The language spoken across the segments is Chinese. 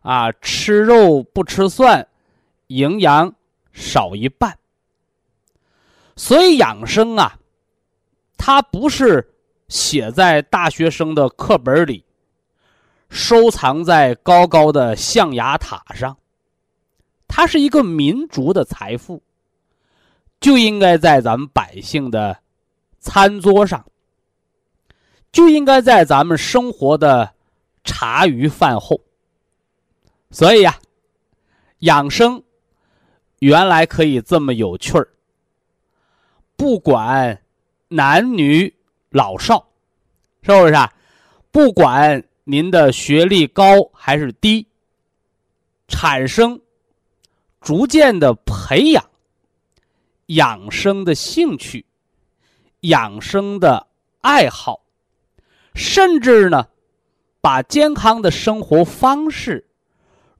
啊，吃肉不吃蒜，营养少一半。所以养生啊，它不是写在大学生的课本里，收藏在高高的象牙塔上。它是一个民族的财富，就应该在咱们百姓的餐桌上，就应该在咱们生活的茶余饭后。所以呀，养生原来可以这么有趣儿。不管男女老少，是不是啊？不管您的学历高还是低，产生逐渐的培养养生的兴趣、养生的爱好，甚至呢，把健康的生活方式。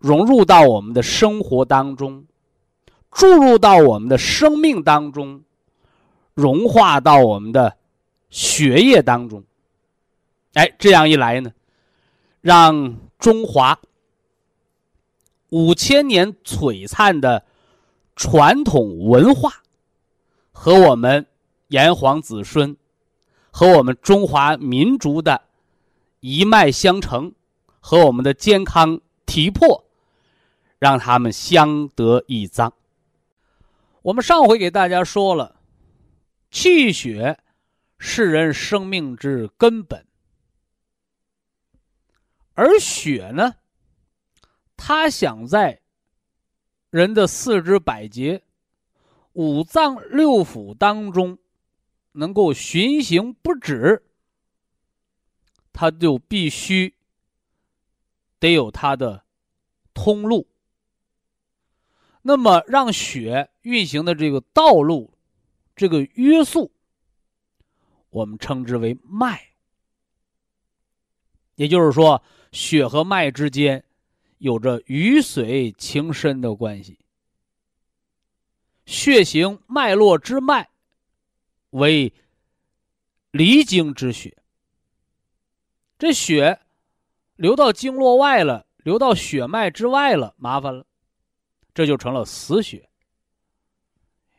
融入到我们的生活当中，注入到我们的生命当中，融化到我们的血液当中。哎，这样一来呢，让中华五千年璀璨的传统文化和我们炎黄子孙和我们中华民族的一脉相承和我们的健康体魄。让他们相得益彰。我们上回给大家说了，气血是人生命之根本，而血呢，它想在人的四肢百节、五脏六腑当中能够循行不止，它就必须得有它的通路。那么，让血运行的这个道路，这个约束，我们称之为脉。也就是说，血和脉之间有着鱼水情深的关系。血行脉络之脉为离经之血，这血流到经络外了，流到血脉之外了，麻烦了。这就成了死血，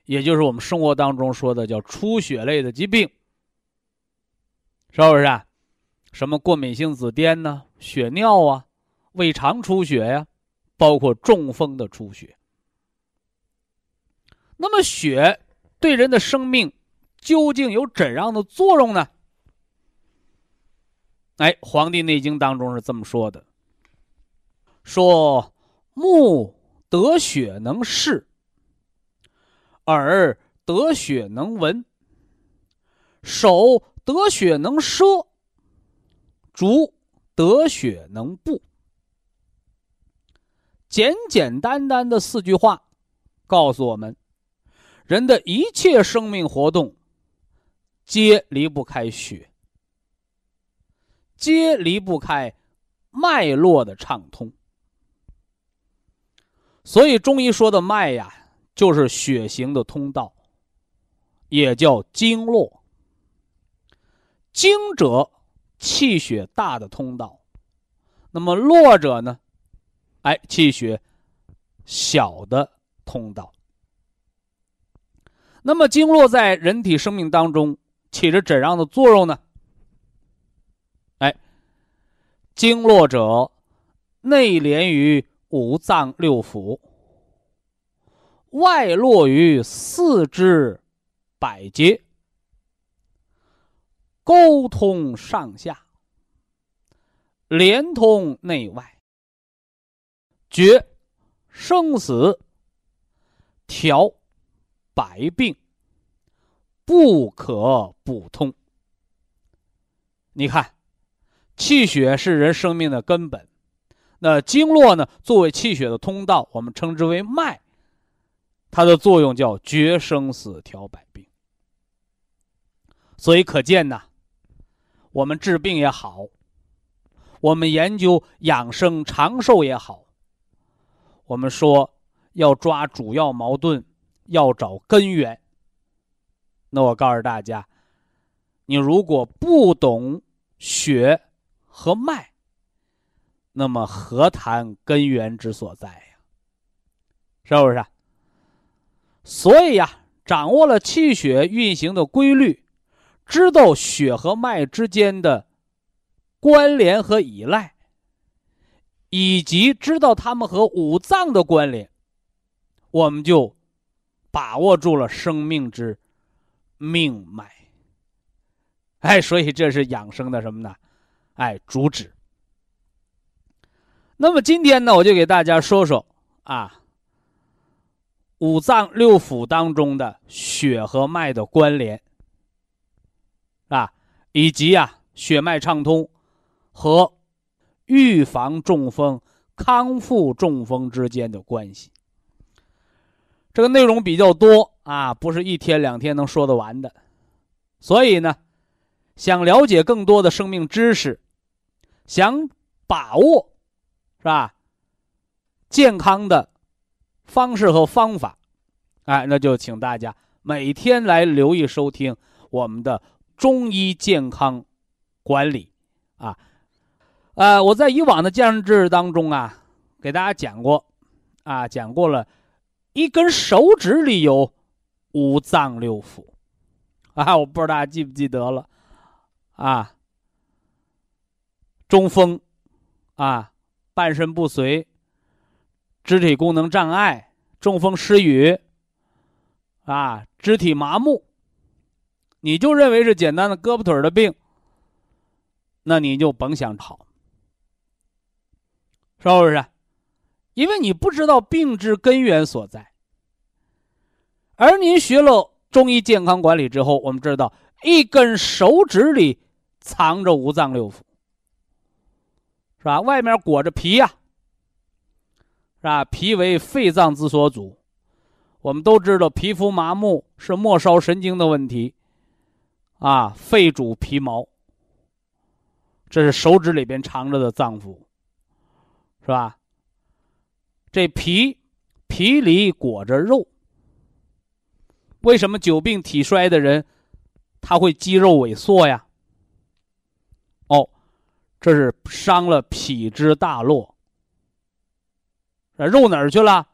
也就是我们生活当中说的叫出血类的疾病，是不是啊？什么过敏性紫癜呢？血尿啊，胃肠出血呀，包括中风的出血。那么血对人的生命究竟有怎样的作用呢？哎，《黄帝内经》当中是这么说的：说木。得血能视，耳得血能闻，手得血能摄，足得血能步。简简单单的四句话，告诉我们，人的一切生命活动，皆离不开血，皆离不开脉络的畅通。所以中医说的脉呀，就是血行的通道，也叫经络。经者，气血大的通道；那么络者呢？哎，气血小的通道。那么经络在人体生命当中起着怎样的作用呢？哎，经络者内连于五脏六腑，外络于四肢百节，沟通上下，连通内外。决生死，调百病，不可不通。你看，气血是人生命的根本，那经络呢？作为气血的通道，我们称之为脉。它的作用叫决生死，调百病。所以可见呐，我们治病也好，我们研究养生长寿也好。我们说要抓主要矛盾，要找根源。那我告诉大家，你如果不懂血和脉，那么何谈根源之所在呀？是不是？所以呀，掌握了气血运行的规律，知道血和脉之间的关联和依赖。以及知道他们和五脏的关联，我们就把握住了生命之命脉。哎，所以这是养生的什么呢？哎，主旨。那么今天呢，我就给大家说说啊，五脏六腑当中的血和脉的关联啊，以及啊血脉畅通和。预防中风、康复中风之间的关系，这个内容比较多啊，不是一天两天能说得完的。所以呢，想了解更多的生命知识，想把握是吧？健康的方式和方法，哎，那就请大家每天来留意收听我们的中医健康管理啊。呃，我在以往的健康知识当中啊，给大家讲过，啊，讲过了，一根手指里有五脏六腑，啊，我不知道大家记不记得了，啊，中风，啊，半身不遂，肢体功能障碍，中风失语，啊，肢体麻木，你就认为是简单的胳膊腿的病，那你就甭想好。是不是？因为你不知道病治根源所在。而您学了中医健康管理之后，我们知道一根手指里藏着五脏六腑，是吧？外面裹着皮呀，是吧？皮为肺脏之所主。我们都知道，皮肤麻木是末梢神经的问题，啊，肺主皮毛。这是手指里边藏着的脏腑。是吧？这皮皮里裹着肉，为什么久病体衰的人他会肌肉萎缩呀？这是伤了脾之大络。肉哪儿去了？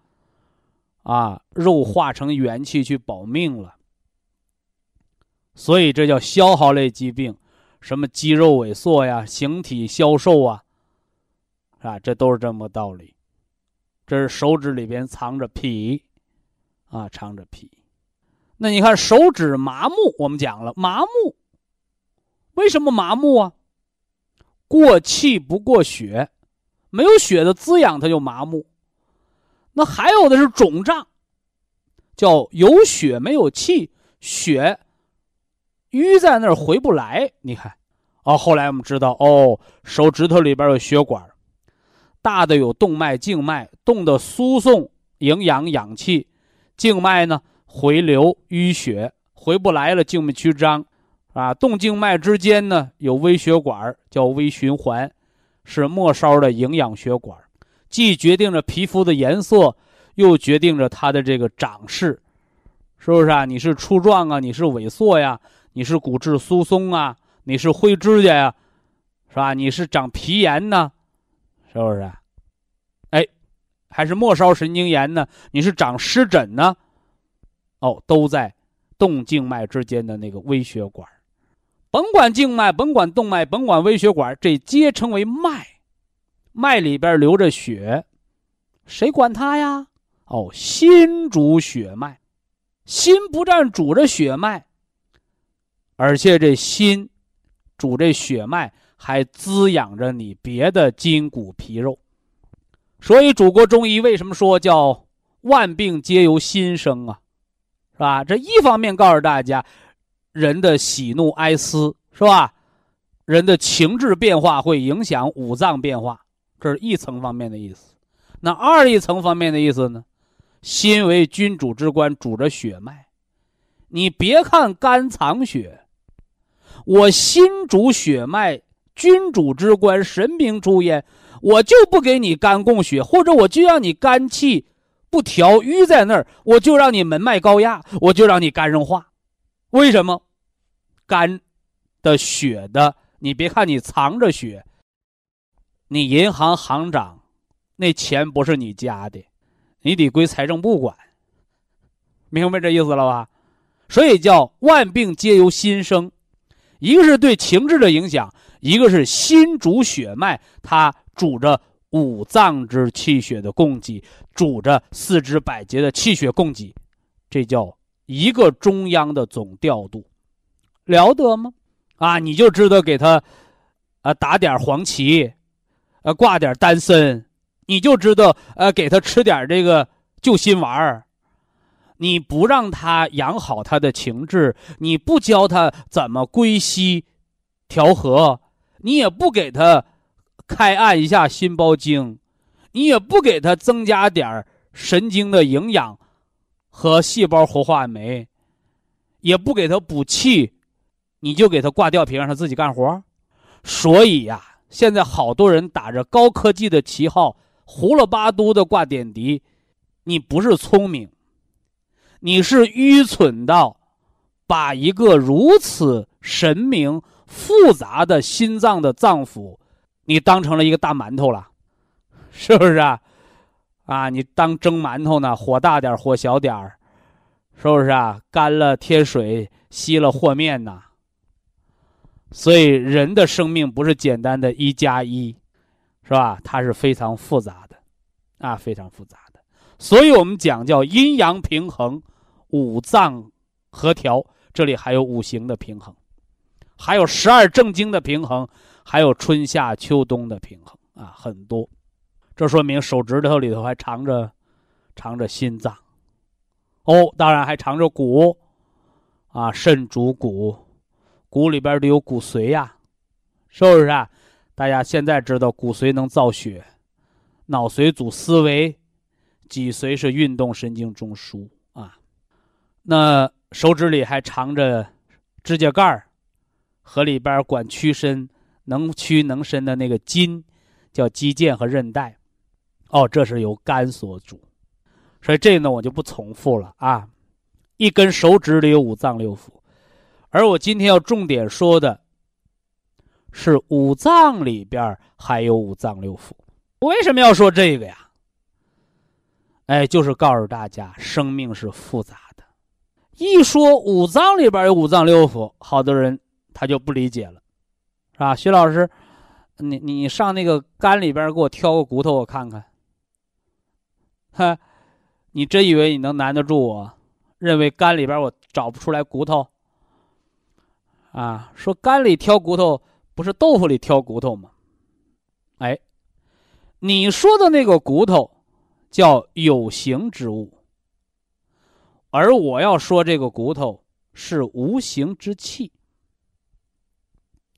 啊，肉化成元气去保命了。所以这叫消耗类疾病，什么肌肉萎缩呀，形体消瘦啊。啊，这都是这么个道理。这是手指里边藏着脾，啊，藏着脾。那你看手指麻木，我们讲了麻木，为什么麻木啊？过气不过血，没有血的滋养，它就麻木。那还有的是肿胀，叫有血没有气，血淤在那儿回不来。你看，哦，后来我们知道，哦，手指头里边有血管，大的有动脉、静脉，动的输送营养、氧气，静脉呢回流淤血回不来了，静脉曲张，啊，动静脉之间呢有微血管，叫微循环，是末梢的营养血管。既决定着皮肤的颜色，又决定着它的这个长势，是不是啊？你是粗壮啊，你是萎缩呀？你是骨质疏松啊？你是灰指甲呀？是吧？你是长皮炎呢？是不是？哎，还是末梢神经炎呢？你是长湿疹呢？哦，都在动静脉之间的那个微血管，甭管静脉，甭管动脉，甭管微血管，这皆称为脉。脉里边流着血，谁管它呀？哦，心主血脉，心不但主着血脉，而且这心主这血脉，还滋养着你别的筋骨皮肉。所以，祖国中医为什么说叫万病皆由心生啊？是吧？这一方面告诉大家，人的喜怒哀思是吧？人的情志变化会影响五脏变化。这是一层方面的意思，那二一层方面的意思呢？心为君主之官，主着血脉。你别看肝藏血，我心主血脉，君主之官，神明出焉，我就不给你肝供血，或者我就让你肝气不调淤在那儿，我就让你门脉高压，我就让你肝硬化。为什么？肝的血的，你别看你藏着血。你银行行长，那钱不是你家的，你得归财政部管。明白这意思了吧？所以叫万病皆由心生，一个是对情志的影响，一个是心主血脉，它主着五脏之气血的供给，主着四肢百节的气血供给，这叫一个中央的总调度，了得吗？啊，你就知道给他，啊，打点黄芪。呃，挂点丹参，你就知道，呃，给他吃点这个救心丸儿。你不让他养好他的情志，你不教他怎么归西调和，你也不给他开按一下心包经，你也不给他增加点神经的营养和细胞活化酶，也不给他补气，你就给他挂吊瓶让他自己干活。所以呀。现在好多人打着高科技的旗号，胡了八都的挂点滴，你不是聪明，你是愚蠢到把一个如此神明复杂的心脏的脏腑，你当成了一个大馒头了，是不是啊？啊，你当蒸馒头呢？火大点，火小点儿，是不是啊？干了贴水，稀了和面呐？所以，人的生命不是简单的一加一，是吧？它是非常复杂的，啊，非常复杂的。所以我们讲叫阴阳平衡，五脏合调。这里还有五行的平衡，还有十二正经的平衡，还有春夏秋冬的平衡啊，很多。这说明手指头里头还藏着，藏着心脏。哦，当然还藏着骨，啊，肾主骨。骨里边得有骨髓呀，是不是啊？大家现在知道骨髓能造血，脑髓主思维，脊髓是运动神经中枢啊。那手指里还藏着指甲盖儿和里边管屈伸、能屈能伸的那个筋，叫肌腱和韧带。哦，这是由肝所主，所以这呢我就不重复了啊。一根手指里有五脏六腑。而我今天要重点说的，是五脏里边还有五脏六腑。为什么要说这个呀？哎，就是告诉大家，生命是复杂的。一说五脏里边有五脏六腑，好多人他就不理解了，是吧？徐老师，你你上那个肝里边给我挑个骨头，我看看。哈，你真以为你能难得住我？认为肝里边我找不出来骨头？啊，说肝里挑骨头不是豆腐里挑骨头吗？哎，你说的那个骨头，叫有形之物，而我要说这个骨头是无形之气。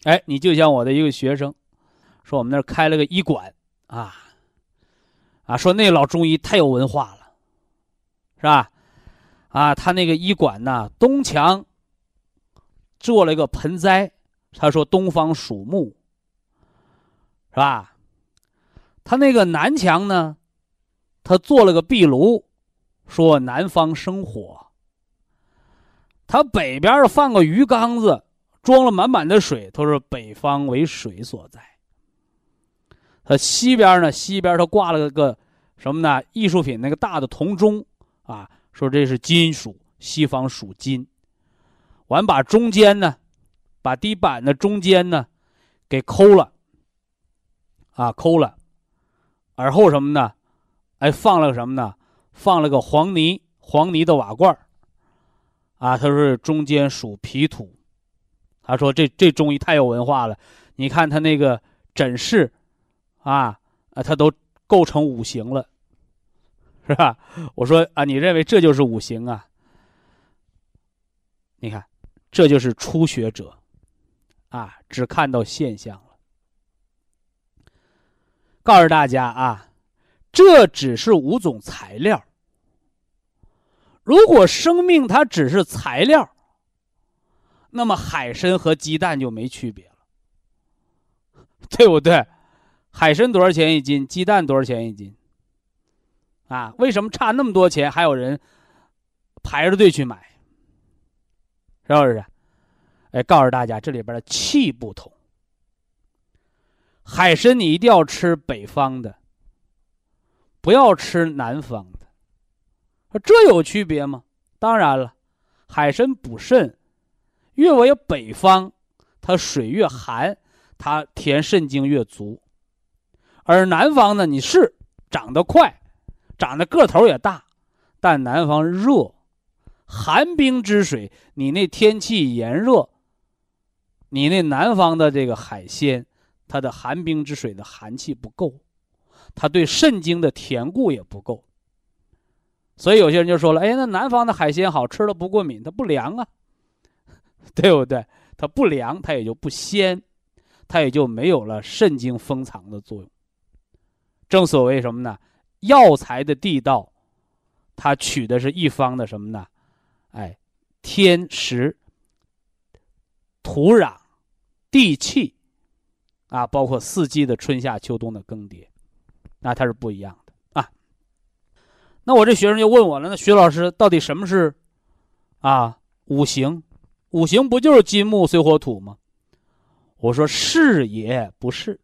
哎，你就像我的一个学生，说我们那儿开了个医馆啊，啊，说那老中医太有文化了，是吧？啊，他那个医馆呢，东墙做了一个盆栽，他说东方属木，是吧？他那个南墙呢，他做了个壁炉，说南方生火。他北边放个鱼缸子，装了满满的水，他说北方为水所在。他西边呢，西边他挂了个什么呢？艺术品那个大的铜钟啊。说这是金属，西方属金。完把中间呢，把地板的中间呢，给抠了。啊，抠了。而后什么呢？哎，放了个什么呢？放了个黄泥，黄泥的瓦罐啊，他说中间属皮土。他说这这中医太有文化了。你看他那个诊室，啊啊，他都构成五行了。是吧？我说啊，你认为这就是五行啊？你看，这就是初学者，啊，只看到现象了。告诉大家啊，这只是五种材料。如果生命它只是材料，那么海参和鸡蛋就没区别了，对不对？海参多少钱一斤？鸡蛋多少钱一斤？啊，为什么差那么多钱还有人排着队去买？是不是？哎，告诉大家，这里边的气不同。海参你一定要吃北方的，不要吃南方的。这有区别吗？当然了，海参补肾，越为北方，它水越寒，它填肾精越足；而南方呢，你是长得快。长得个头也大，但南方热，寒冰之水。你那天气炎热，你那南方的这个海鲜，它的寒冰之水的寒气不够，它对肾经的填固也不够。所以有些人就说了：“哎，那南方的海鲜好吃了不过敏，它不凉啊，对不对？它不凉，它也就不鲜，它也就没有了肾经封藏的作用。正所谓什么呢？”药材的地道，它取的是一方的什么呢？哎，天时、土壤、地气，啊，包括四季的春夏秋冬的更迭，那它是不一样的啊。那我这学生就问我了，那徐老师到底什么是啊五行？五行不就是金木水火土吗？我说是也不是。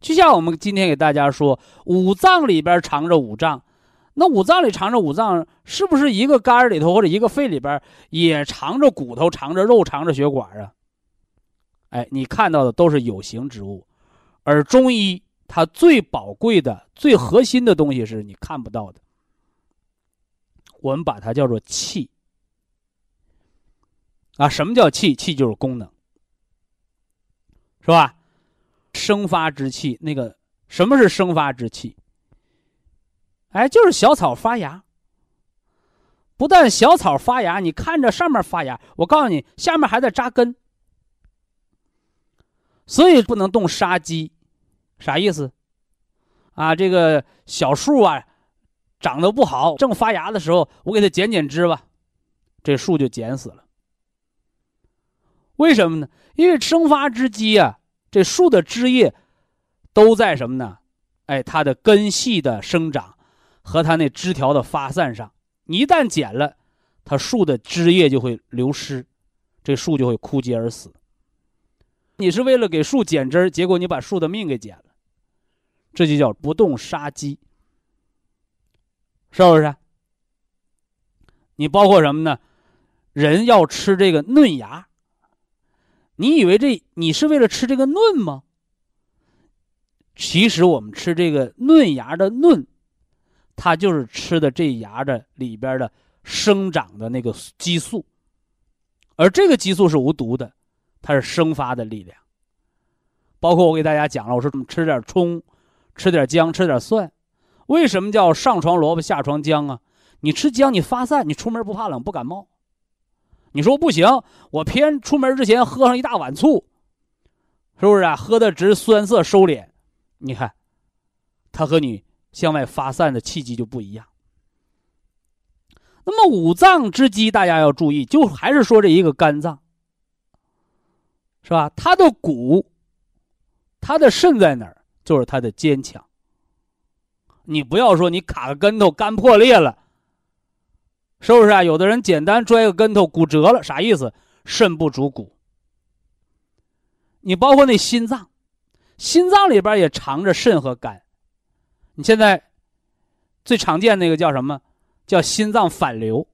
就像我们今天给大家说，五脏里边藏着五脏，那五脏里藏着五脏，是不是一个肝里头或者一个肺里边也藏着骨头、藏着肉、藏着血管啊？哎，你看到的都是有形之物，而中医它最宝贵的、最核心的东西是你看不到的，我们把它叫做气。啊，什么叫气？气就是功能，是吧？生发之气，那个什么是生发之气？哎，就是小草发芽。不但小草发芽，你看着上面发芽，我告诉你，下面还在扎根。所以不能动杀机，啥意思？啊，这个小树啊，长得不好，正发芽的时候，我给它剪剪枝吧，这树就剪死了。为什么呢？因为生发之机啊。这树的枝叶都在什么呢？哎，它的根系的生长和它那枝条的发散上，你一旦剪了，它树的枝叶就会流失，这树就会枯竭而死。你是为了给树剪枝儿结果你把树的命给剪了，这就叫不动杀机，是不是？你包括什么呢？人要吃这个嫩芽。你以为这你是为了吃这个嫩吗？其实我们吃这个嫩芽的嫩，它就是吃的这芽的里边的生长的那个激素，而这个激素是无毒的，它是生发的力量。包括我给大家讲了，我说吃点葱，吃点姜，吃点蒜，为什么叫上床萝卜下床姜啊？你吃姜，你发散，你出门不怕冷不感冒。你说不行，我偏出门之前喝上一大碗醋，是不是啊？喝的直酸涩收敛，你看，它和你向外发散的气机就不一样。那么五脏之机，大家要注意，就还是说这一个肝脏，是吧？它的骨，它的肾在哪儿？就是它的坚强。你不要说你卡个跟头，肝破裂了，是不是啊？有的人简单摔个跟头，骨折了，啥意思？肾不主骨。你包括那心脏，心脏里边也藏着肾和肝。你现在最常见那个叫什么？叫心脏反流，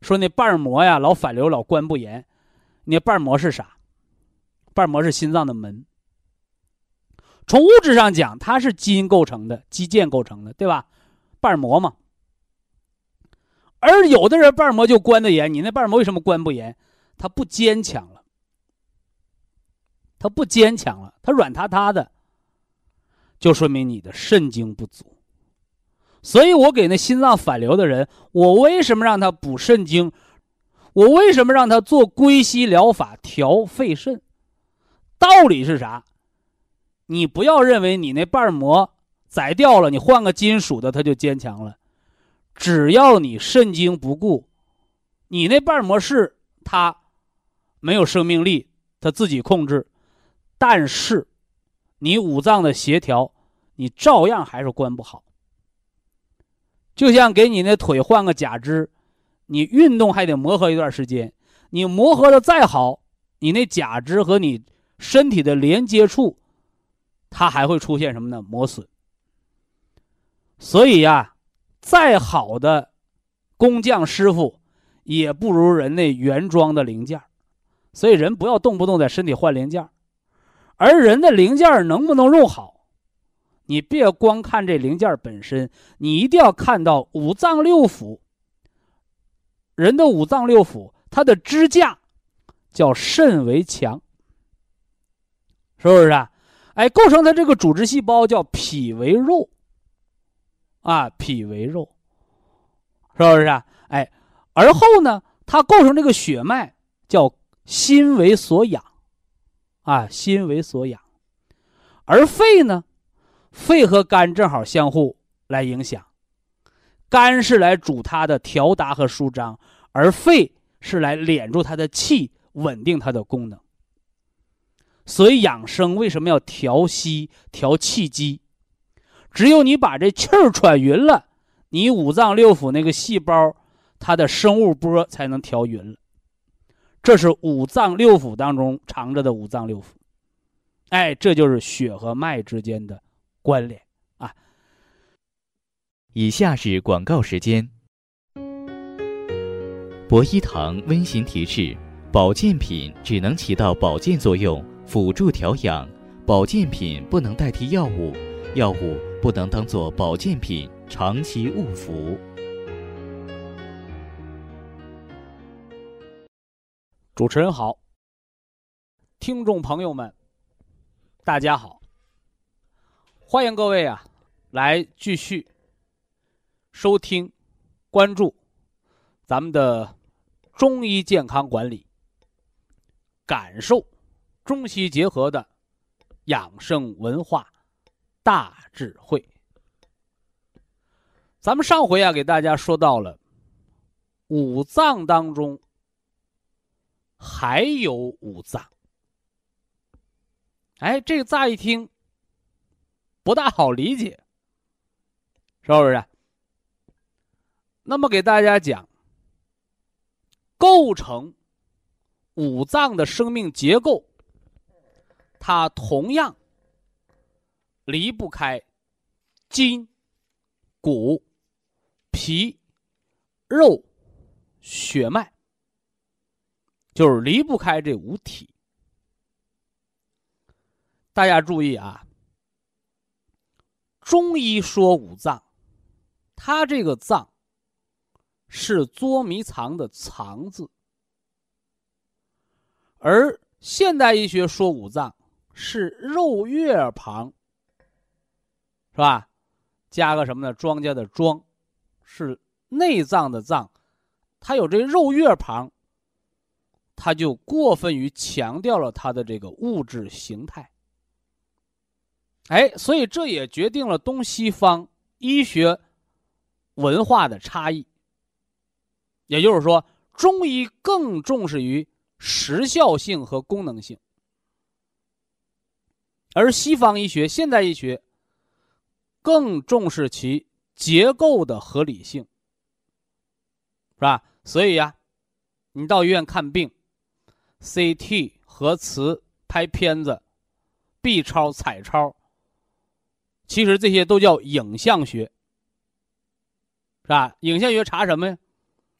说那瓣膜呀老反流，老关不严。那瓣膜是啥？瓣膜是心脏的门。从物质上讲，它是基因构成的，肌腱构成的，对吧？瓣膜嘛。而有的人瓣膜就关的严，你那瓣膜为什么关不严？它不坚强了，它不坚强了，它软塌塌的，就说明你的肾精不足。所以我给那心脏反流的人，我为什么让他补肾精？我为什么让他做归西疗法调肺肾？道理是啥？你不要认为你那瓣膜宰掉了，你换个金属的它就坚强了。只要你肾精不固，你那瓣膜是它没有生命力，它自己控制，但是你五脏的协调，你照样还是关不好。就像给你那腿换个假肢，你运动还得磨合一段时间。你磨合的再好，你那假肢和你身体的连接处，它还会出现什么呢？磨损。所以呀，再好的工匠师傅，也不如人那原装的零件所以人不要动不动在身体换零件而人的零件能不能用好？你别光看这零件本身，你一定要看到五脏六腑。人的五脏六腑，它的支架叫肾为强，是不是啊？哎，构成它这个组织细胞叫脾为肉，啊，脾为肉，是不是啊？哎，而后呢，它构成这个血脉叫心为所养，啊，心为所养，而肺呢？肺和肝正好相互来影响，肝是来主它的调达和舒张，而肺是来敛住它的气，稳定它的功能。所以养生为什么要调息、调气机？只有你把这气儿喘匀了，你五脏六腑那个细胞，它的生物波才能调匀了。这是五脏六腑当中藏着的五脏六腑，哎，这就是血和脉之间的。关联啊！以下是广告时间。博一堂温馨提示：保健品只能起到保健作用，辅助调养；保健品不能代替药物，药物不能当做保健品长期误服。主持人好，听众朋友们，大家好。欢迎各位啊，来继续收听、关注咱们的中医健康管理，感受中西结合的养生文化大智慧。咱们上回啊，给大家说到了五脏当中还有五脏，哎，这个乍一听。不大好理解，是不是？那么给大家讲，构成五脏的生命结构，它同样离不开筋、骨、皮、肉、血脉，就是离不开这五体。大家注意啊！中医说五脏，它这个脏是捉迷藏的藏字，而现代医学说五脏是肉月旁，是吧？加个什么呢？庄稼的庄，是内脏的脏，它有这肉月旁，它就过分于强调了它的这个物质形态。哎，所以这也决定了东西方医学文化的差异。也就是说，中医更重视于时效性和功能性，而西方医学、现代医学更重视其结构的合理性，是吧？所以呀，你到医院看病，CT、核磁、拍片子、B 超、彩超。其实这些都叫影像学，是吧？影像学查什么呀？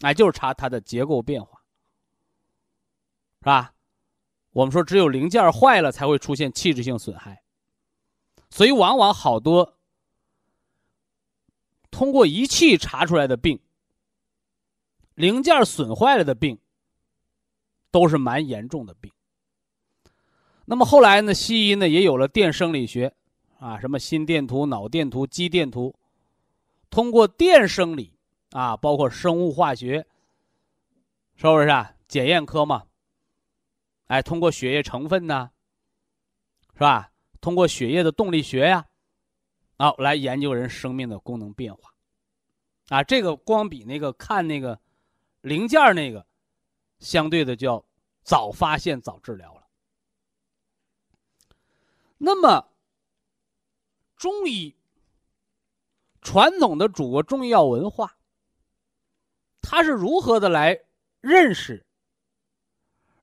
哎，就是查它的结构变化，是吧？我们说只有零件坏了才会出现器质性损害，所以往往好多通过仪器查出来的病，零件损坏了的病，都是蛮严重的病。那么后来呢，西医呢也有了电生理学。啊，什么心电图、脑电图、肌电图，通过电生理啊，包括生物化学，是不是啊？检验科嘛，哎，通过血液成分呢，是吧？通过血液的动力学呀，啊，来研究人生命的功能变化，啊，这个光比那个看那个零件那个，相对的叫早发现早治疗了。那么。中医传统的祖国中医药文化，它是如何的来认识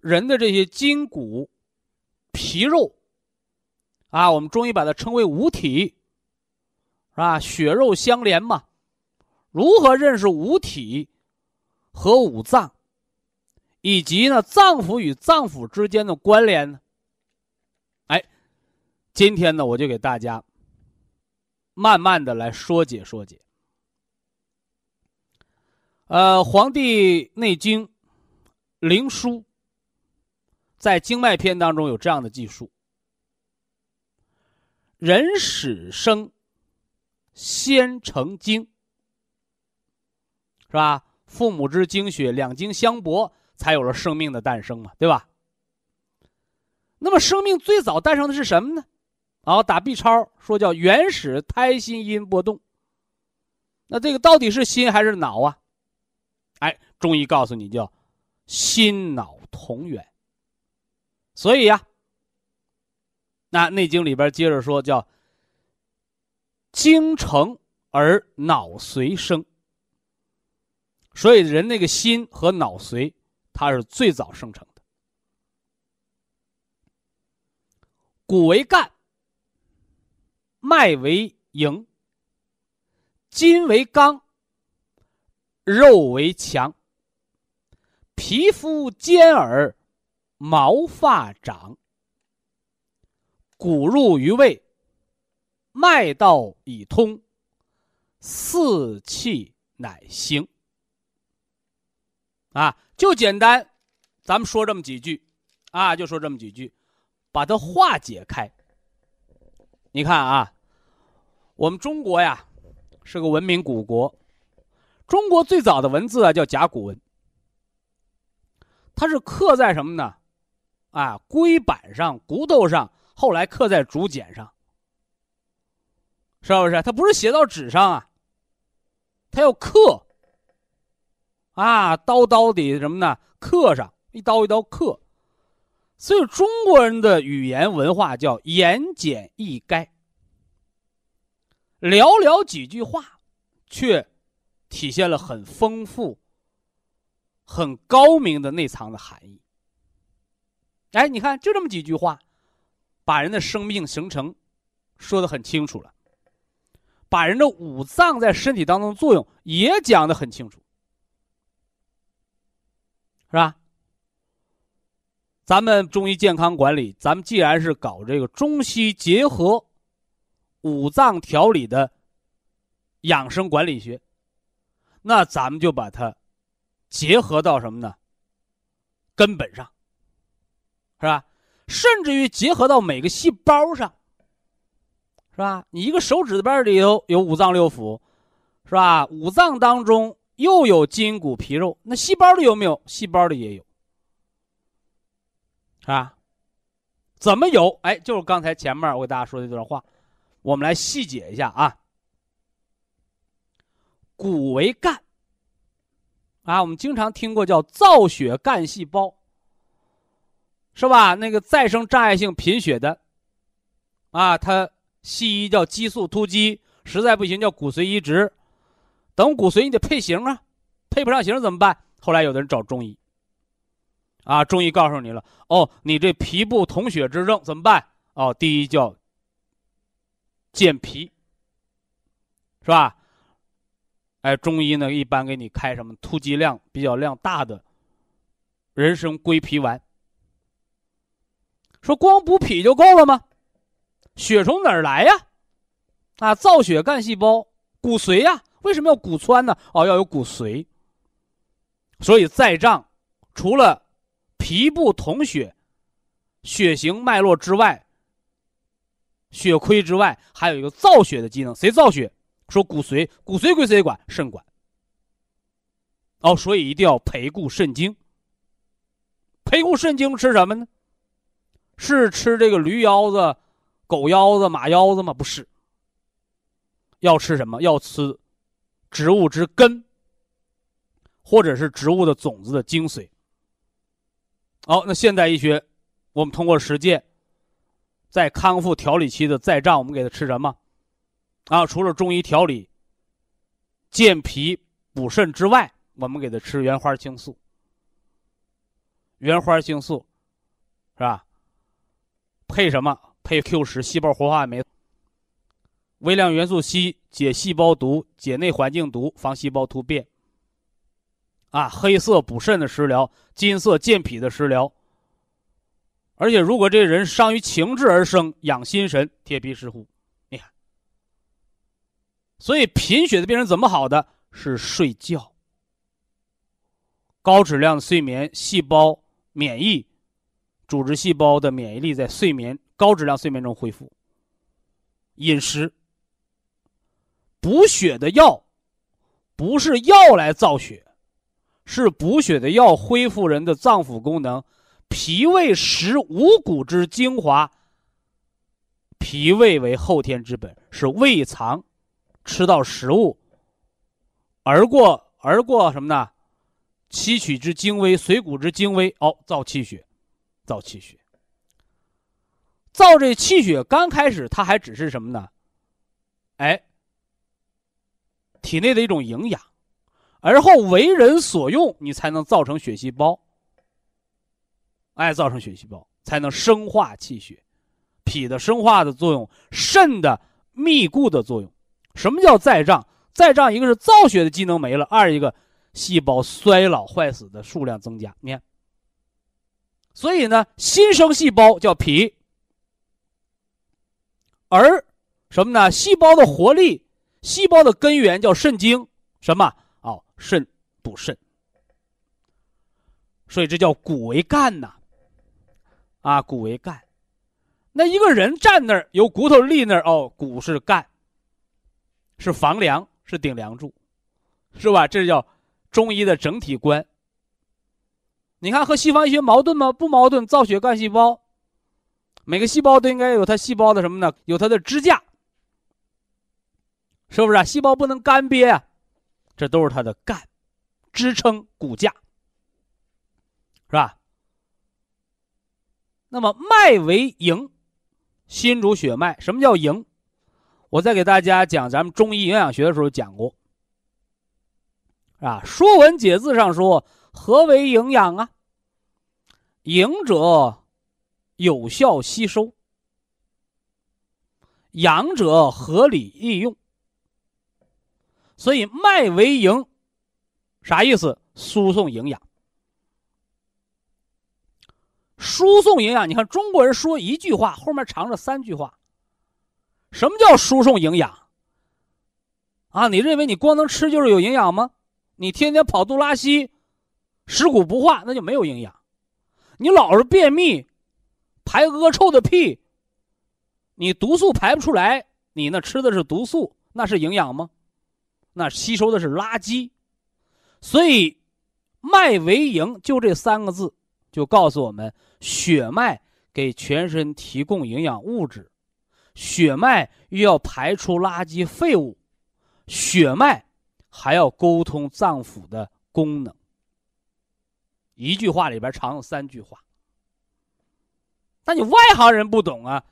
人的这些筋骨、皮肉啊？我们中医把它称为五体，是吧？血肉相连嘛。如何认识五体和五脏，以及呢脏腑与脏腑之间的关联呢？哎，今天呢，我就给大家。慢慢的来说解说解。呃，《黄帝内经·灵枢》在经脉篇当中有这样的记述：人始生，先成精，是吧？父母之精血，两精相搏，才有了生命的诞生嘛，对吧？那么，生命最早诞生的是什么呢？好，打 B 超说叫原始胎心音波动。那这个到底是心还是脑啊？哎，中医告诉你叫心脑同源。所以呀，那《内经》里边接着说叫精成而脑髓生。所以人那个心和脑髓，它是最早生成的。骨为干。脉为营，筋为刚，肉为强，皮肤坚而毛发长，骨入于胃，脉道已通，四气乃行。啊，就简单，咱们说这么几句，啊，就说这么几句，把它化解开。你看啊，我们中国呀是个文明古国，中国最早的文字啊叫甲骨文，它是刻在什么呢？啊，龟板上、骨头上，后来刻在竹简上，是不是？它不是写到纸上啊，它要刻，啊，刀刀的什么呢？刻上一刀一刀刻。所以中国人的语言文化叫言简意赅，寥寥几句话，却体现了很丰富、很高明的内藏的含义。哎，你看，就这么几句话，把人的生命形成说的很清楚了，把人的五脏在身体当中作用也讲的很清楚，是吧？咱们中医健康管理，咱们既然是搞这个中西结合、五脏调理的养生管理学，那咱们就把它结合到什么呢？根本上，是吧？甚至于结合到每个细胞上，是吧？你一个手指边里头有五脏六腑，是吧？五脏当中又有筋骨皮肉，那细胞里有没有？细胞里也有，是吧？怎么有？哎，就是刚才前面我给大家说的这段话，我们来细解一下啊。骨为干，啊，我们经常听过叫造血干细胞，是吧？那个再生障碍性贫血的，啊，它西医叫激素突击，实在不行叫骨髓移植，等骨髓你得配型啊，配不上型怎么办？后来有的人找中医，啊，中医告诉你了，哦，你这皮部统血之症怎么办？哦，第一叫健脾，是吧？哎，中医呢一般给你开什么突击量比较量大的人参归脾丸。说光补脾就够了吗？血从哪儿来呀？啊，造血干细胞，骨髓呀。为什么要骨穿呢？哦，要有骨髓。所以在脏除了皮部统血、血行脉络之外，血亏之外，还有一个造血的机能。谁造血？说骨髓，骨髓归谁管？肾管。哦，所以一定要培固肾精。培固肾精吃什么呢？是吃这个驴腰子、狗腰子、马腰子吗？不是。要吃什么？要吃植物之根，或者是植物的种子的精髓。好，那现代医学，我们通过实践，在康复调理期的再障，我们给他吃什么？啊，除了中医调理、健脾补肾之外，我们给他吃原花青素。原花青素，是吧？配什么？配 Q 十细胞活化酶。微量元素硒解细胞毒、解内环境毒、防细胞突变。啊，黑色补肾的食疗，金色健脾的食疗。而且，如果这人伤于情志而生，养心神，贴皮石斛。所以贫血的病人怎么好的？是睡觉，高质量的睡眠，细胞免疫、组织细胞的免疫力在睡眠、高质量睡眠中恢复。饮食，补血的药，不是药来造血，是补血的药恢复人的脏腑功能。脾胃食五谷之精华，脾胃为后天之本，是胃藏。吃到食物，而过而过什么呢？吸取之精微，水谷之精微，哦，造气血，造气血。造这气血，刚开始它还只是什么呢？哎，体内的一种营养，而后为人所用，你才能造成血细胞。哎，造成血细胞，才能生化气血。脾的生化的作用，肾的密固的作用。什么叫再胀？再胀，一个是造血的机能没了，二一个细胞衰老坏死的数量增加。你看，所以呢，新生细胞叫脾，而什么呢？细胞的活力、细胞的根源叫肾精。什么？哦，肾补肾。所以这叫骨为干呐，啊，骨为干。那一个人站那儿，有骨头立那儿，哦，骨是干。是房梁，是顶梁柱，是吧？这叫中医的整体观。你看和西方医学矛盾吗？不矛盾。造血干细胞，每个细胞都应该有它细胞的什么呢？有它的支架，是不是啊？细胞不能干瘪啊，这都是它的干，支撑骨架，是吧？那么脉为营，心主血脉。什么叫营？我在给大家讲咱们中医营养学的时候讲过，啊，《说文解字》上说：“何为营养啊？营者，有效吸收；养者，合理利用。”所以，脉为营，啥意思？输送营养。输送营养，你看中国人说一句话，后面藏着三句话。什么叫输送营养？啊，你认为你光能吃就是有营养吗？你天天跑肚拉稀，食谷不化，那就没有营养。你老是便秘，排恶臭的屁，你毒素排不出来，你那吃的是毒素，那是营养吗？那吸收的是垃圾。所以，脉为营，就这三个字，就告诉我们，血脉给全身提供营养物质，血脉又要排出垃圾废物，血脉还要沟通脏腑的功能。一句话里边常有三句话。那你外行人不懂啊，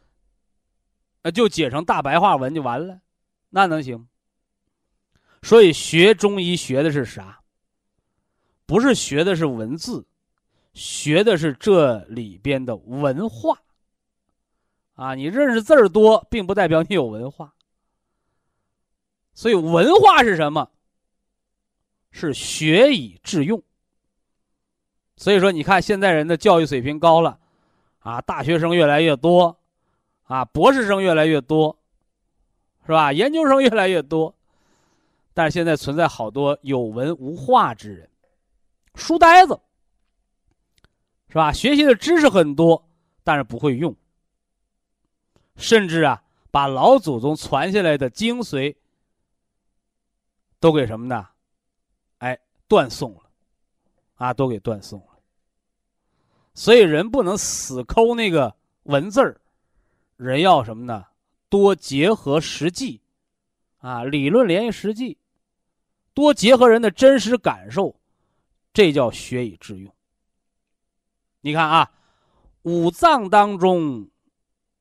那就解成大白话文就完了，那能行？所以学中医学的是啥？不是学的是文字，学的是这里边的文化。啊，你认识字儿多，并不代表你有文化。所以文化是什么？是学以致用。所以说，你看现在人的教育水平高了。啊，大学生越来越多，啊，博士生越来越多，是吧？研究生越来越多，但是现在存在好多有文无画之人，书呆子，是吧？学习的知识很多，但是不会用，甚至啊，把老祖宗传下来的精髓都给什么呢？哎，断送了，啊，都给断送了。所以人不能死抠那个文字儿，人要什么呢？多结合实际，啊，理论联系实际，多结合人的真实感受，这叫学以致用。你看啊，五脏当中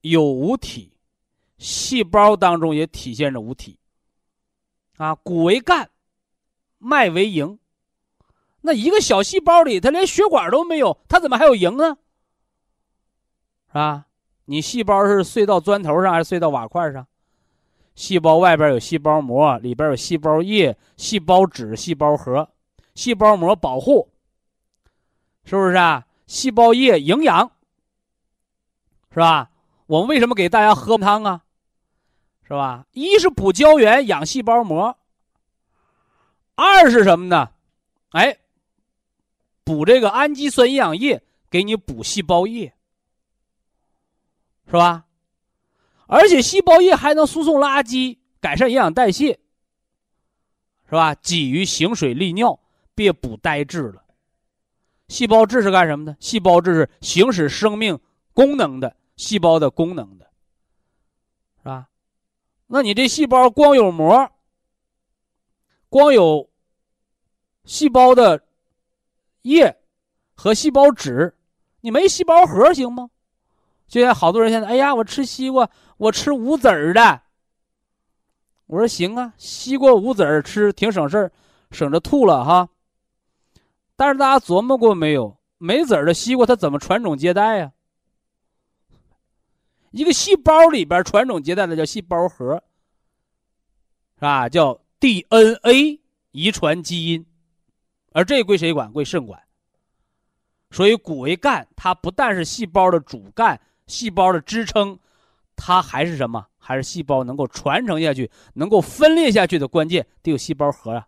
有五体，细胞当中也体现着五体。啊，骨为干，脉为营。那一个小细胞里，它连血管都没有，它怎么还有营呢？是吧？你细胞是碎到砖头上还是碎到瓦块上？细胞外边有细胞膜，里边有细胞液、细胞质、细胞核。细胞膜保护，是不是啊？细胞液营养，是吧？我们为什么给大家喝汤啊？是吧？一是补胶原、养细胞膜，二是什么呢？哎。补这个氨基酸营养液，给你补细胞液，是吧？而且细胞液还能输送垃圾，改善营养代谢，是吧？鲫鱼行水利尿，别补呆滞了。细胞质是干什么的？细胞质是行使生命功能的，细胞的功能的，是吧？那你这细胞光有膜，光有细胞的。液和细胞质，你没细胞核行吗？就像好多人现在，哎呀，我吃西瓜，我吃无籽儿的。我说行啊，西瓜无籽儿吃挺省事儿，省着吐了哈。但是大家琢磨过没有？没籽儿的西瓜它怎么传种接代呀？一个细胞里边传种接代的叫细胞核，是吧？叫 DNA 遗传基因。而这归谁管？归肾管。所以骨为干，它不但是细胞的主干、细胞的支撑，它还是什么？还是细胞能够传承下去、能够分裂下去的关键，得有细胞核啊。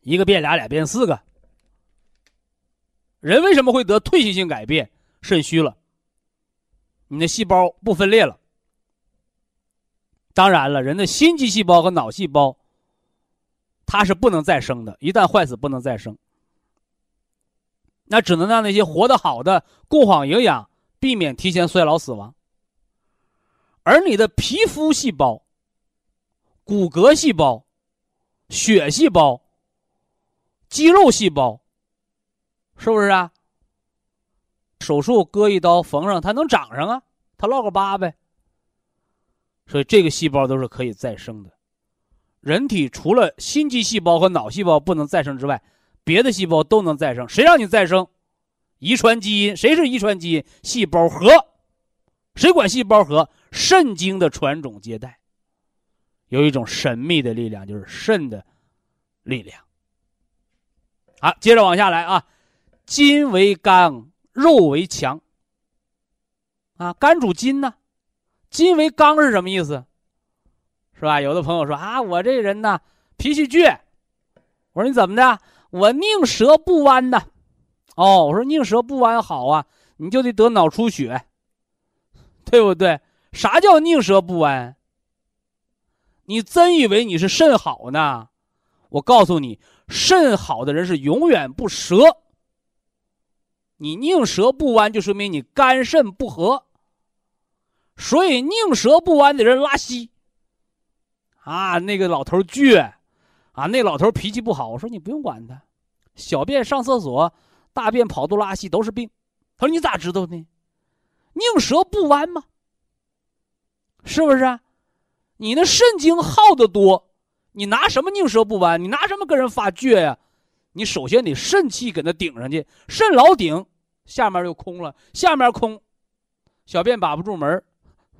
一个变俩，俩变四个。人为什么会得退行性改变？肾虚了，你的细胞不分裂了。当然了，人的心肌细胞和脑细胞。它是不能再生的，一旦坏死不能再生，那只能让那些活得好的供好营养，避免提前衰老死亡。而你的皮肤细胞、骨骼细胞、血细胞、肌肉细胞，是不是啊？手术割一刀缝上，它能长上啊，它落个疤呗。所以这个细胞都是可以再生的。人体除了心肌细胞和脑细胞不能再生之外，别的细胞都能再生。谁让你再生？遗传基因，谁是遗传基因？细胞核，谁管细胞核？肾经的传种接代，有一种神秘的力量，就是肾的力量。好，接着往下来啊，筋为刚，肉为强。啊，肝主筋呢，筋为刚是什么意思？是吧？有的朋友说啊，我这人呢脾气倔。我说你怎么的？我宁折不弯呐。哦，我说宁折不弯好啊，你就得得脑出血，对不对？啥叫宁折不弯？你真以为你是肾好呢？我告诉你，肾好的人是永远不折。你宁折不弯，就说明你肝肾不和。所以宁折不弯的人拉稀。啊，那个老头倔，啊，那老头脾气不好。我说你不用管他，小便上厕所，大便跑肚拉稀都是病。他说你咋知道呢？宁折不弯吗？是不是？啊？你那肾精耗的多，你拿什么宁折不弯？你拿什么跟人发倔呀？你首先得肾气给他顶上去，肾老顶，下面就空了，下面空，小便把不住门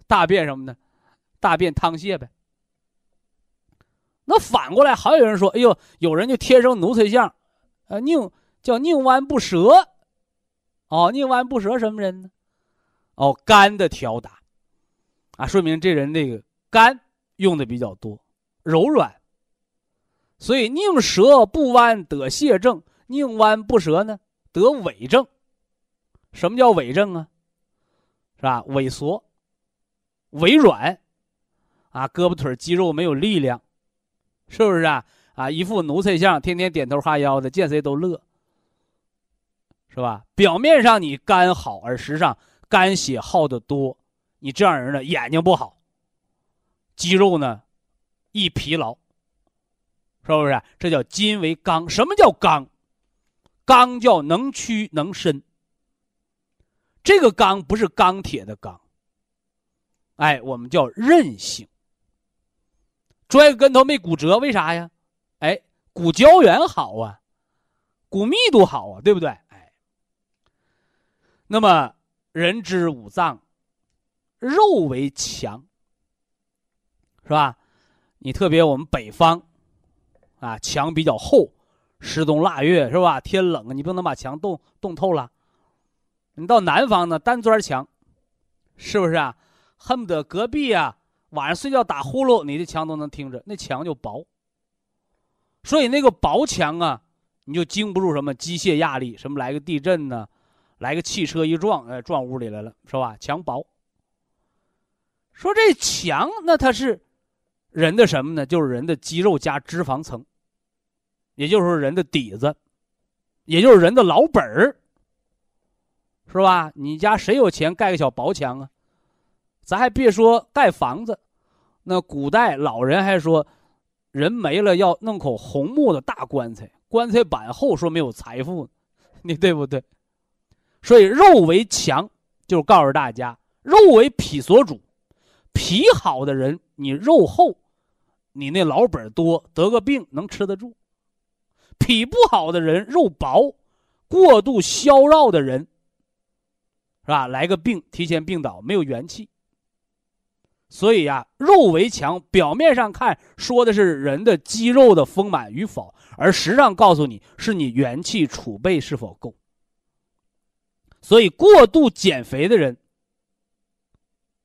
大便什么的，大便淌泻呗。那反过来还有人说：“哎呦，有人就天生奴才相，呃，宁叫宁弯不折，哦，宁弯不折什么人呢？哦，肝的调达。”啊，说明这人那个肝用的比较多，柔软。所以宁折不弯得泻症，宁弯不折呢得痿症。什么叫痿症啊？是吧？萎缩、萎软，啊，胳膊腿肌肉没有力量，是不是啊？啊，一副奴才相，天天点头哈腰的，见谁都乐，是吧？表面上你肝好，而实际上肝血耗的多。你这样人呢，眼睛不好，肌肉呢，易疲劳，是不是？这叫筋为刚。什么叫刚？刚叫能屈能伸。这个刚不是钢铁的钢，哎，我们叫韧性。摔个跟头没骨折，为啥呀？哎，骨胶原好啊，骨密度好啊，对不对？那么人之五脏。肉为强，是吧？你特别我们北方，啊，墙比较厚，十冬腊月是吧？天冷，你不能把墙冻冻透了。你到南方呢，单砖墙，是不是啊？恨不得隔壁啊，晚上睡觉打呼噜，你的墙都能听着，那墙就薄。所以那个薄墙啊，你就经不住什么机械压力，什么来个地震呢，来个汽车一撞，哎，撞屋里来了，是吧？墙薄。说这墙，那它是人的什么呢？就是人的肌肉加脂肪层，也就是说人的底子，也就是人的老本儿，是吧？你家谁有钱盖个小薄墙啊？咱还别说盖房子，那古代老人还说，人没了要弄口红木的大棺材，棺材板厚，说没有财富，你对不对？所以肉为强，就是告诉大家，肉为脾所主。脾好的人，你肉厚，你那老本多，得个病能吃得住；脾不好的人，肉薄，过度消绕的人，是吧？来个病，提前病倒，没有元气。所以呀，肉为强，表面上看说的是人的肌肉的丰满与否，而实际上告诉你是你元气储备是否够。所以，过度减肥的人，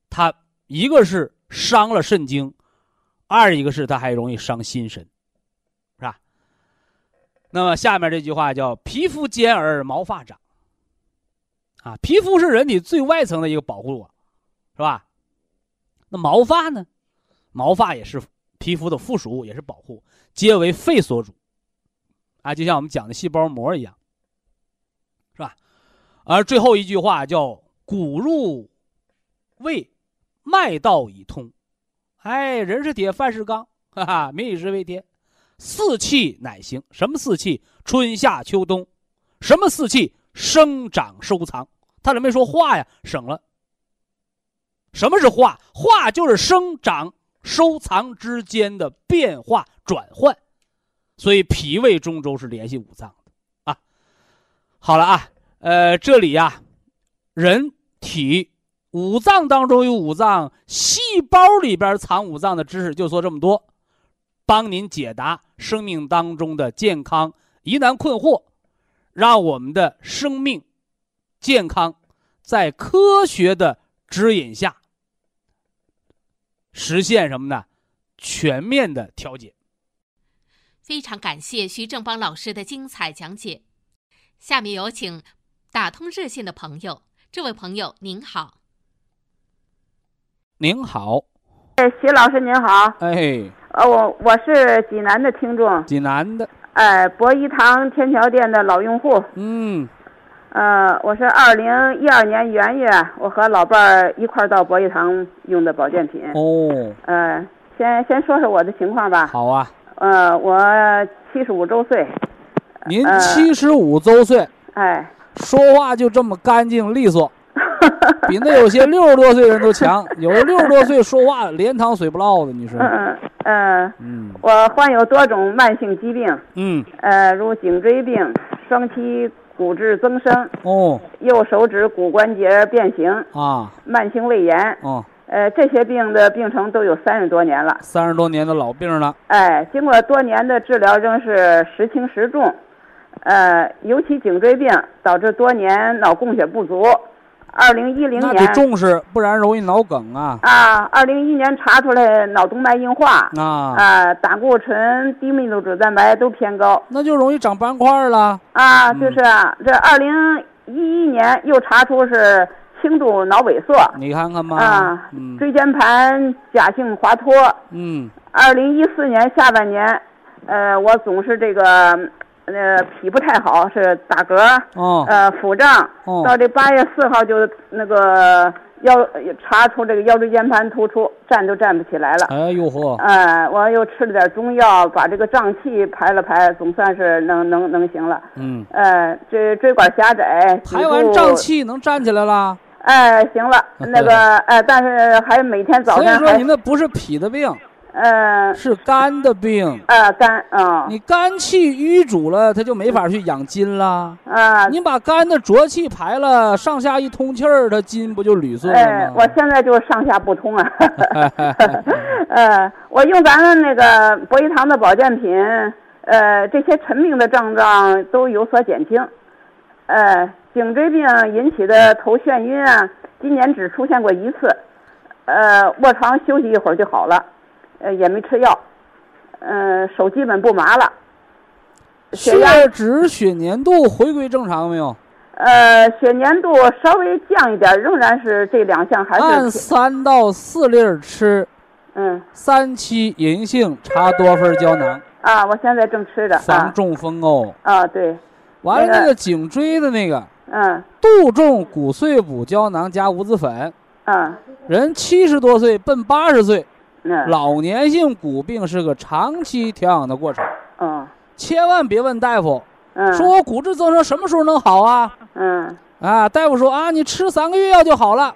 他。一个是伤了肾精，二一个是他还容易伤心神，是吧？那么下面这句话叫“皮肤坚而毛发长”，啊，皮肤是人体最外层的一个保护网，是吧？那毛发呢？毛发也是皮肤的附属物，也是保护，皆为肺所主，啊，就像我们讲的细胞膜一样，而最后一句话叫“骨入胃”。脉道已通，哎，人是铁，饭是钢，哈哈，民以食为天，四气乃行。什么四气？春夏秋冬。什么四气？生长收藏。他怎么没说化呀？省了。什么是化？化就是生长收藏之间的变化转换。所以脾胃中轴是联系五脏的啊。好了啊，呃，这里呀，人体。五脏当中有五脏，细胞里边藏五脏的知识就说这么多，帮您解答生命当中的健康疑难困惑，让我们的生命健康在科学的指引下实现什么呢？全面的调节。非常感谢徐正邦老师的精彩讲解。下面有请打通热线的朋友，这位朋友您好。您好，哎，徐老师您好，哎，呃，我我是济南的听众，济南的，哎，博一堂天桥店的老用户，嗯，呃，我是二零一二年元月，我和老伴儿一块儿到博一堂用的保健品，哦，呃，先先说说我的情况吧，好啊，呃，我七十五周岁，您呃七十五周岁，哎，说话就这么干净利索，比那有些六十多岁人都强。有的六十多岁说话连汤水不落的，你说嗯？嗯呃，嗯我患有多种慢性疾病，嗯，呃，如颈椎病、双膝骨质增生、哦右手指骨关节变形、啊慢性胃炎。哦，呃，这些病的病程都有三十多年了。三十多年的老病了，哎，经过多年的治疗，仍是时轻时重。呃，尤其颈椎病导致多年脑供血不足。二零一零那得年重视，不然容易脑梗啊啊，二零一一年查出来脑动脉硬化，啊，啊，胆固醇、低密度脂蛋白都偏高。那就容易长斑块了。啊，嗯就是啊，这二零一一年又查出是轻度脑萎缩。你看看吧，啊，嗯椎间盘假性滑脱。嗯二零一四年下半年，呃，我总是这个，呃，脾不太好，是打嗝，哦呃，腹胀。哦到这八月四号就那个腰查出这个腰椎间盘突出，站都站不起来了。哎呦呵，哎，我又吃了点中药，把这个胀气排了排，总算是能能能行了。嗯，呃，这椎管狭窄，排完胀，气能站起来了。哎，行了，那个，哎，但是还每天早所以说你那不是脾的病，呃是肝的病。呃肝啊你肝气瘀阻了，它就没法去养筋了。啊，你把肝的浊气排了，上下一通气儿，它筋不就捋顺哎了，吗？我现在就是上下不通啊。呃，我用咱们那个博一堂的保健品，呃，这些陈病的症状都有所减轻。呃，颈椎病引起的头眩晕啊，今年只出现过一次。呃，卧床休息一会儿就好了，呃，也没吃药，呃，手基本不麻了。血脂、血粘度回归正常没有？呃，血粘度稍微降一点，仍然是这两项还是按三到四粒儿吃，嗯三七银杏茶多酚胶囊，啊，我现在正吃着啊防中风哦。啊，对，完了，那个颈椎的那个嗯杜仲骨碎补胶囊加五子粉，嗯人七十多岁奔八十岁，嗯。老年性骨病是个长期调养的过程，嗯。千万别问大夫嗯，说我骨质增生什么时候能好啊？嗯。啊，大夫说啊，你吃三个月药就好了，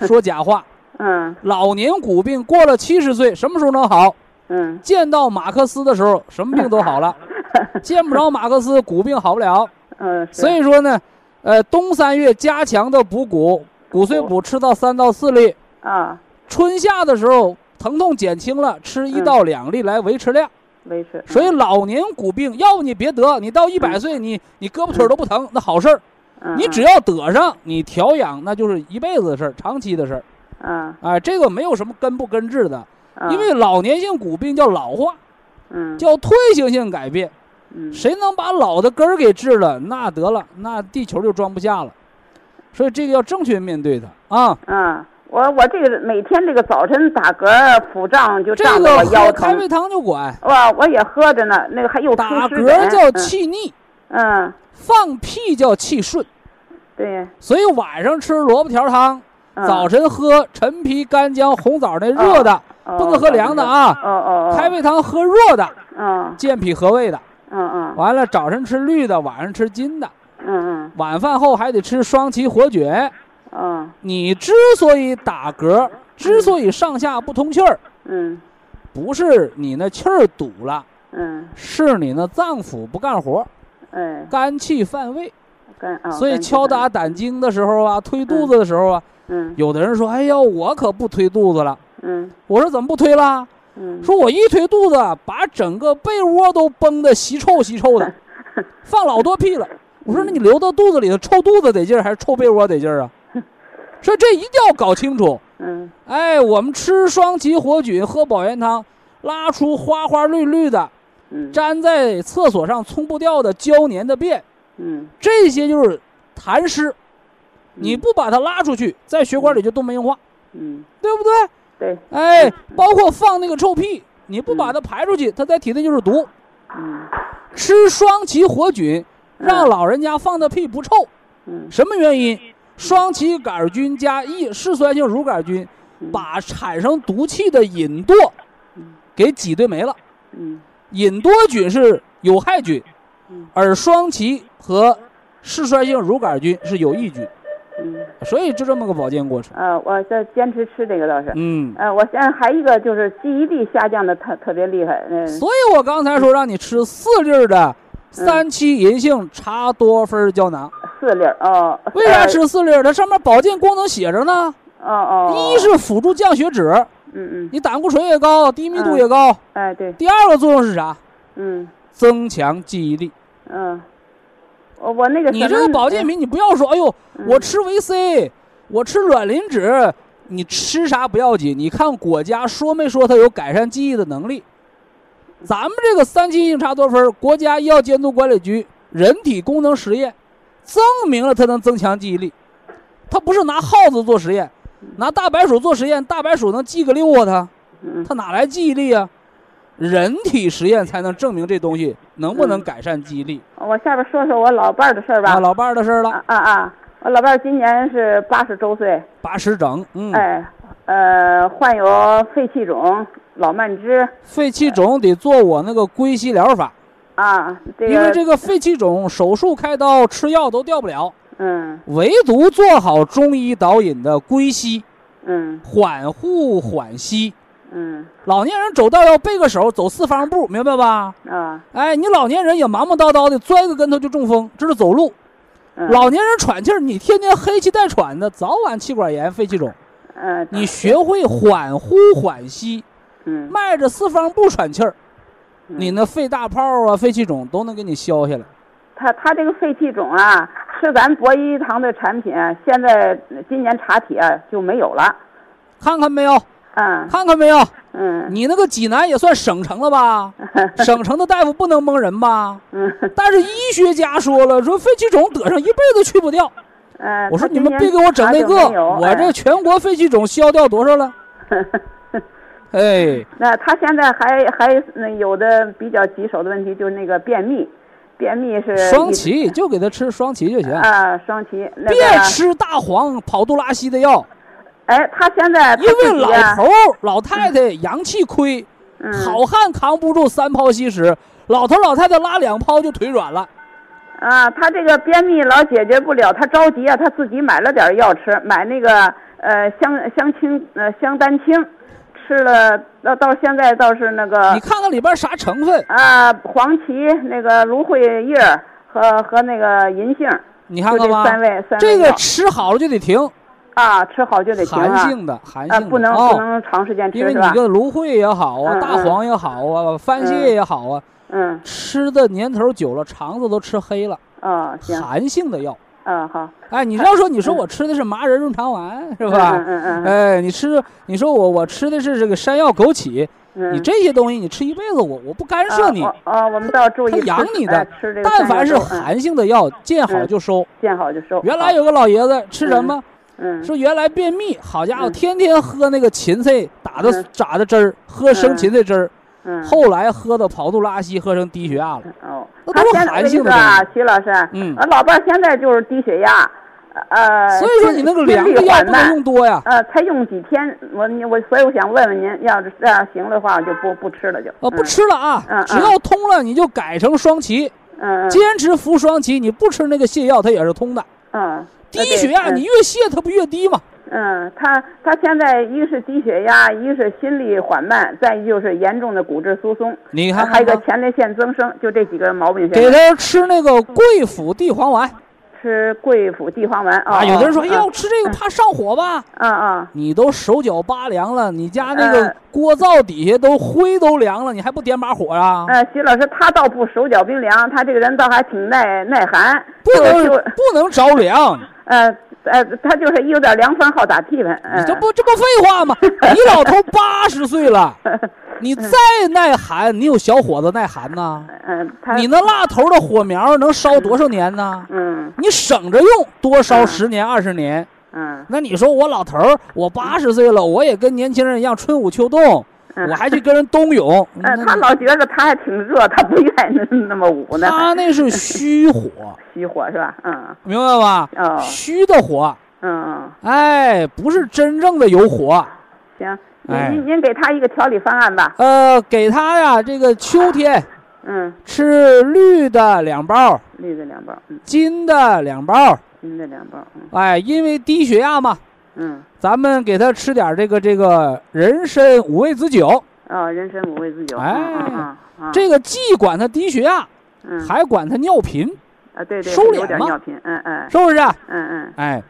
说假话。嗯。老年骨病过了七十岁，什么时候能好？嗯。见到马克思的时候，什么病都好了；见不着马克思，骨病好不了。嗯，所以说呢，呃，冬三月加强的补骨，骨碎补吃到三到四粒，啊，春夏的时候疼痛减轻了，吃一嗯到两粒来维持量。维持，所以老年骨病，要不你别得，你到一百岁，你你胳膊腿儿都不疼，那好事儿。嗯你只要得上，你调养那就是一辈子的事儿，长期的事儿。嗯哎，这个没有什么根不根治的，嗯，因为老年性骨病叫老化，嗯叫退行性改变。嗯谁能把老的根儿给治了，那得了，那地球就装不下了。所以这个要正确面对它啊。嗯，我我这个每天这个早晨打嗝腹胀就这胀我腰疼喝开胃，汤就管，我，我也喝着呢，那个还有打嗝叫气逆，嗯，放屁叫气顺。嗯，对，所以晚上吃萝卜条汤，嗯早晨喝陈皮、干姜、红枣那热的，哦不能喝凉的啊。哦哦哦，开胃汤喝热的，嗯健脾和胃的。嗯嗯完了，早晨吃绿的，晚上吃金的。嗯晚饭后还得吃双歧活血。嗯你之所以打嗝，之所以上下不通气儿，嗯不是你那气儿堵了，嗯是你那脏腑不干活，嗯，哎，肝气犯胃。肝啊，所以敲打胆经的时候啊，推肚子的时候啊，嗯有的人说：“哎呀，我可不推肚子了。”嗯我说：“怎么不推啦？”嗯，说我一推肚子，把整个被窝都崩的稀臭稀臭的，放老多屁了。我说那你留到肚子里头，臭肚子得劲儿还是臭被窝得劲儿啊？所以这一定要搞清楚。嗯。哎，我们吃双歧活菌，喝保元汤，拉出花花绿绿的，嗯。粘在厕所上冲不掉的胶粘的便，嗯，这些就是痰湿。你不把它拉出去，在血管里就动脉硬化。嗯，对不对？对，哎，包括放那个臭屁，你不把它排出去，它在体内就是毒。嗯。吃双歧活菌，让老人家放的屁不臭，嗯。什么原因？双歧杆菌加异嗜酸性乳杆菌，嗯把产生毒气的隐垛嗯给挤兑没了。嗯隐多菌是有害菌嗯，而双歧和嗜酸性乳杆菌是有益菌，嗯，所以就这么个保健过程。呃，我在坚持吃这个倒是。嗯，呃，我现在还一个就是记忆力下降的特特别厉害，嗯、所以我刚才说让你吃四粒儿的三七银杏茶多酚胶囊。四粒儿哦。为啥吃四粒儿？它上面保健功能写着呢。呃？哦哦。一是辅助降血脂，嗯嗯，你胆固醇也高，低密度也高。哎对，第二个作用是啥？嗯增强记忆力。嗯，我我那个你这个保健品，你不要说，哎呦，嗯我吃维 C，我吃卵磷脂，你吃啥不要紧，你看国家说没说它有改善记忆的能力？咱们这个三七银杏茶多酚，国家医药监督管理局人体功能实验，证明了它能增强记忆力。它不是拿耗子做实验，拿大白鼠做实验，大白鼠能记个六啊？它嗯它哪来记忆力啊？人体实验才能证明这东西能不能嗯改善记忆力。我下边说说我老伴儿的事儿吧。啊，老伴儿的事儿了，啊啊啊！我老伴儿今年是八十周岁，八十整，嗯，哎，呃，患有肺气肿、老慢支肺气肿得做我那个归西疗法，啊，这个因为这个肺气肿手术开刀吃药都掉不了，嗯唯独做好中医导引的归西，嗯缓呼缓息。嗯老年人走道要背个手，走四方步，明白吧？啊，哎，你老年人也忙忙叨叨的，摔个跟头就中风，这是走路。嗯老年人喘气儿，你天天黑气带喘的，早晚气管炎、肺气肿。嗯，你学会缓呼缓吸，嗯迈着四方步喘气儿，嗯你那肺大泡啊、肺气肿都能给你消下来。他他这个肺气肿啊，是咱博一堂的产品啊，现在今年查体啊就没有了。看看没有？嗯看看没有？嗯你那个济南也算省城了吧？省城的大夫不能蒙人吧？嗯但是医学家说了，说肺气肿得上一辈子去不掉。嗯，我说你们别给我整那个，我这全国肺气肿消掉多少了？哎，那他现在还还嗯有的比较棘手的问题就是那个便秘，便秘是双歧就给他吃双歧就行，啊，双歧那个别吃大黄跑肚拉稀的药，哎，他现在他因为老头老太太阳气亏，嗯好汉扛不住三泡稀屎，老头老太太拉两泡就腿软了。啊，他这个便秘老解决不了，他着急啊，他自己买了点药吃，买那个呃香香清呃香丹清，吃了到到现在倒是那个你看看里边啥成分？啊黄芪那个芦荟叶和和那个银杏，你看看吧就这三味三味这个吃好了就得停，啊，吃好就得停啊，寒性的，寒啊性的不能不哦能长时间吃因为？你个芦荟也好啊，嗯大黄也好啊，番泻也好啊，嗯吃的年头久了，肠子都吃黑了，哦行，寒性的药。嗯好，哎，你要说你说我吃的是麻仁润肠丸是吧？嗯嗯嗯嗯哎，你吃你说我我吃的是这个山药枸杞，嗯，你这些东西你吃一辈子，我我不干涉你。啊我们倒注意他养你的但凡是寒性的药，见好就收。见好就收。原来有个老爷子吃什么？嗯说原来便秘，好家伙，嗯天天喝那个芹菜打的嗯榨的汁儿，喝生芹菜汁儿，嗯后来喝的跑肚拉稀，喝成低血压了。哦，那都是他现在寒性的那个啊徐老师，嗯我老伴儿现在就是低血压，呃，所以说你那个心凉的药不能用多呀。呃，才用几天，我我，所以我想问问您，要是这样行的话，就不不吃了就。呃，不嗯。吃了啊嗯，只要通了你就改成双歧，嗯嗯坚持服双歧，你不吃那个泻药它也是通的。嗯。低血压嗯你越泻它不越低嘛？嗯，他他现在一个是低血压，一个是心率缓慢，再一就是严重的骨质疏松，你看还有一个，前列腺增生，就这几个毛病。给他吃那个桂附地黄丸吃桂附地黄丸啊。有的人说，哎呀，我吃这个怕上火吧？嗯嗯，你都手脚拔凉了，你家那个嗯锅灶底下都灰都凉了，你还不点把火啊？呃，徐老师他倒不手脚冰凉，他这个人倒还挺耐耐寒，不能不能着凉，呃呃，他就是有点凉风好打屁喷，嗯你这不这不废话吗？你老头八十岁了，你再耐寒，你有小伙子耐寒呐？嗯，你那蜡头的火苗能烧多少年呢？嗯你省着用，多烧十年二十年，嗯那你说我老头儿，我八十岁了，我也跟年轻人一样春捂秋冬，嗯，我还去跟人冬泳。他老觉得他还挺热，他不愿意那那么捂呢。他那是虚火，虚火是吧？嗯明白吧？哦虚的火，嗯嗯，哎，不是真正的有火。行，您哎。您您给他一个调理方案吧。呃，给他呀，这个秋天嗯，吃绿的两包，绿的两包，嗯，金的两包。金的两包，嗯。哎，因为低血压嘛，嗯，咱们给他吃点这个这个人参五味子酒，哦，人参五味子酒，哎这个既管他低血压，嗯。还管他尿频，啊对对，收有敛嘛点尿频，嗯嗯。是不是？嗯嗯。哎，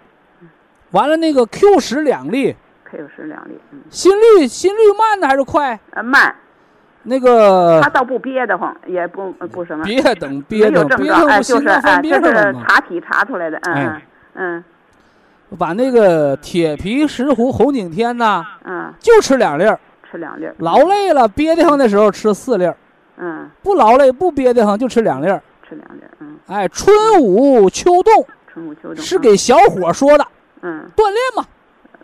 完了那个 Q 十两粒，，K 十两粒，嗯，心率心率慢呢还是快？呃慢，那个他倒不憋得慌，也不呃不什么，别等别没有等别症状，哎，就是哎，这是。查体查出来的，嗯哎嗯把那个铁皮石斛红景天呐，嗯嗯，就吃两粒儿，吃两粒儿，劳累了憋得慌的时候吃四粒儿，嗯，不劳累不憋得慌就吃两粒儿。吃两粒儿，嗯，哎，春捂秋冻春捂秋冻是给小伙说的，嗯锻炼嘛。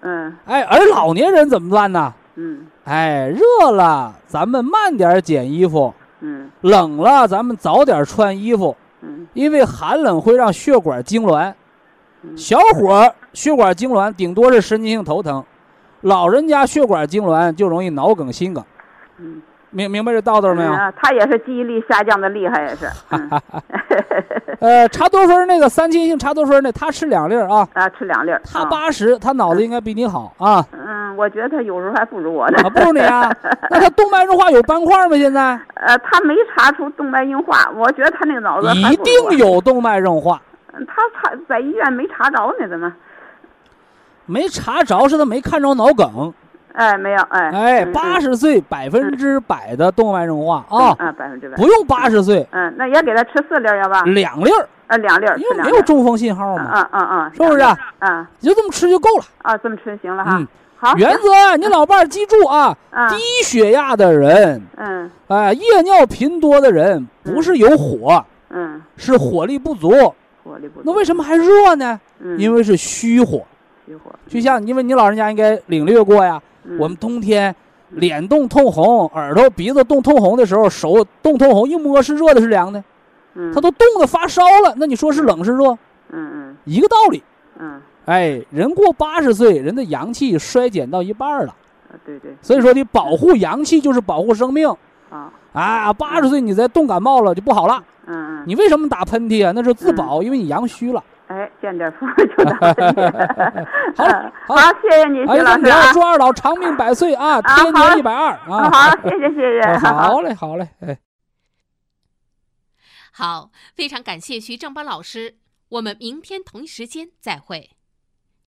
嗯。哎，而老年人怎么办呢？嗯。哎，热了咱们慢点减衣服，嗯。冷了咱们早点穿衣服，嗯。因为寒冷会让血管痉挛。嗯。小伙血管痉挛顶多是神经性头疼，老人家血管痉挛就容易脑梗、心梗。嗯，明明白这道道没有？嗯他也是记忆力下降的厉害，也是，嗯 呃，茶多酚那个三七性茶多酚那，他吃两粒儿啊。啊，吃两粒儿，他啊八十，他脑子应该比你好啊。嗯，我觉得他有时候还不如我呢。啊，不如你啊。那他动脉硬化有斑块吗？现在呃，他没查出动脉硬化，我觉得他那个脑子还一定。有动脉硬化，嗯他查在医院没查着呢，怎么？没查着是他没看着脑梗。哎，没有，哎。哎，嗯八。十岁百分之百的动脉硬化啊，啊，百分之百。不用八十岁嗯，那也给他吃四粒儿，要吧？两粒儿，啊，两粒儿，因。为没有中风信号嗯嘛，嗯嗯嗯，是不是？嗯你就这么吃就够了。啊，这么吃行了哈嗯。好。原则你老伴儿记住啊，啊低血压的人，嗯哎，夜尿频多的人，不是有火，嗯，是火力不足。火力不足。那为什么还弱呢？嗯，因为是虚火。虚火。就像因为你老人家应该领略过呀，嗯我们冬天脸冻通红，耳朵鼻子冻通红的时候，手冻通红，一摸是热的，是凉的，嗯他都冻得发烧了。那你说是冷是热？嗯嗯一个道理。嗯哎，人过八十岁，人的阳气衰减到一半了。啊，对对。所以说，你保护阳气就是保护生命啊啊！八十岁你再冻感冒了就不好了。嗯嗯。你为什么打喷嚏啊？那是自保，因为你阳虚了。哎，见点风就打喷嚏。好嗯好好，谢谢你，哎，徐老师啊。祝二老长命百岁啊，啊天好年一百二嗯啊！好，谢谢谢谢。哎好嘞，好嘞，哎。好，非常感谢徐正邦老师，我们明天同一时间再会。